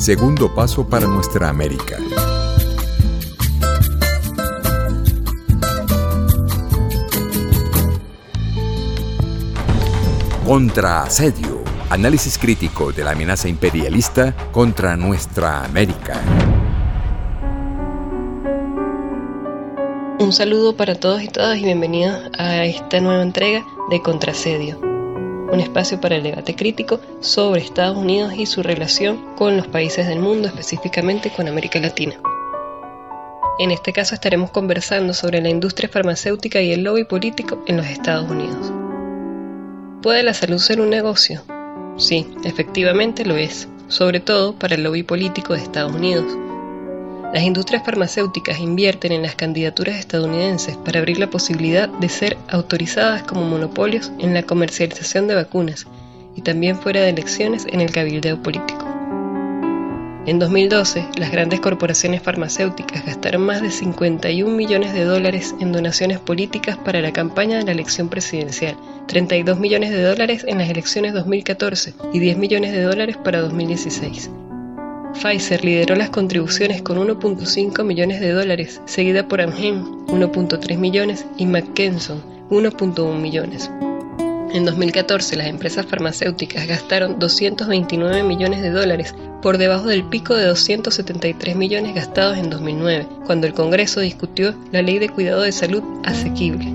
Segundo paso para nuestra América. Contra asedio. Análisis crítico de la amenaza imperialista contra nuestra América. Un saludo para todos y todas y bienvenidos a esta nueva entrega de Contrasedio, un espacio para el debate crítico sobre Estados Unidos y su relación con los países del mundo, específicamente con América Latina. En este caso estaremos conversando sobre la industria farmacéutica y el lobby político en los Estados Unidos. ¿Puede la salud ser un negocio? Sí, efectivamente lo es, sobre todo para el lobby político de Estados Unidos las industrias farmacéuticas invierten en las candidaturas estadounidenses para abrir la posibilidad de ser autorizadas como monopolios en la comercialización de vacunas y también fuera de elecciones en el cabildeo político. En 2012, las grandes corporaciones farmacéuticas gastaron más de 51 millones de dólares en donaciones políticas para la campaña de la elección presidencial, 32 millones de dólares en las elecciones 2014 y 10 millones de dólares para 2016. Pfizer lideró las contribuciones con 1.5 millones de dólares, seguida por Amgen 1.3 millones y McKesson 1.1 millones. En 2014 las empresas farmacéuticas gastaron 229 millones de dólares, por debajo del pico de 273 millones gastados en 2009, cuando el Congreso discutió la Ley de Cuidado de Salud Asequible.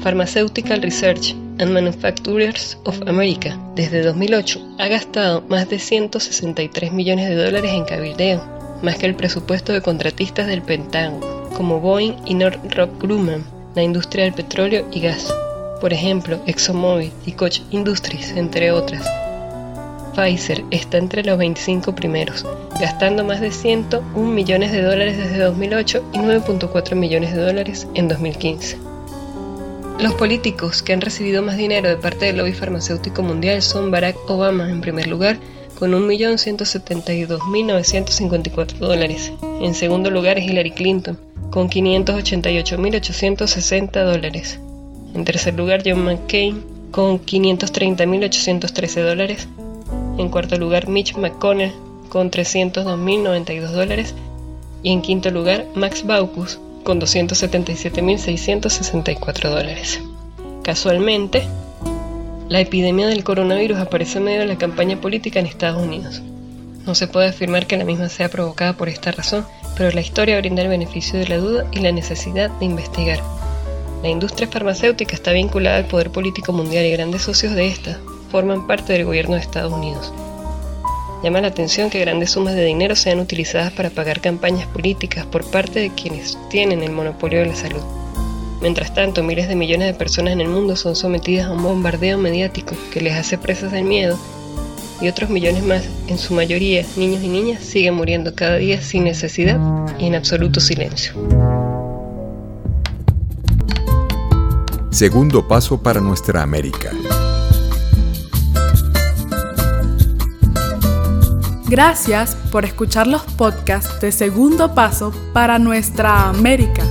Pharmaceutical Research and Manufacturers of America, desde 2008, ha gastado más de 163 millones de dólares en cabildeo, más que el presupuesto de contratistas del Pentágono, como Boeing y Northrop Grumman, la industria del petróleo y gas, por ejemplo, ExxonMobil y Koch Industries, entre otras. Pfizer está entre los 25 primeros, gastando más de 101 millones de dólares desde 2008 y 9.4 millones de dólares en 2015. Los políticos que han recibido más dinero de parte del lobby farmacéutico mundial son Barack Obama en primer lugar, con 1.172.954 dólares. En segundo lugar es Hillary Clinton, con 588.860 dólares. En tercer lugar John McCain, con 530.813 dólares. En cuarto lugar Mitch McConnell, con 302.092 dólares. Y en quinto lugar Max Baucus, con 277.664 dólares. Casualmente, la epidemia del coronavirus aparece en medio de la campaña política en Estados Unidos. No se puede afirmar que la misma sea provocada por esta razón, pero la historia brinda el beneficio de la duda y la necesidad de investigar. La industria farmacéutica está vinculada al poder político mundial y grandes socios de esta forman parte del gobierno de Estados Unidos. Llama la atención que grandes sumas de dinero sean utilizadas para pagar campañas políticas por parte de quienes tienen el monopolio de la salud. Mientras tanto, miles de millones de personas en el mundo son sometidas a un bombardeo mediático que les hace presas del miedo y otros millones más, en su mayoría niños y niñas, siguen muriendo cada día sin necesidad y en absoluto silencio. Segundo paso para nuestra América. Gracias por escuchar los podcasts de Segundo Paso para Nuestra América.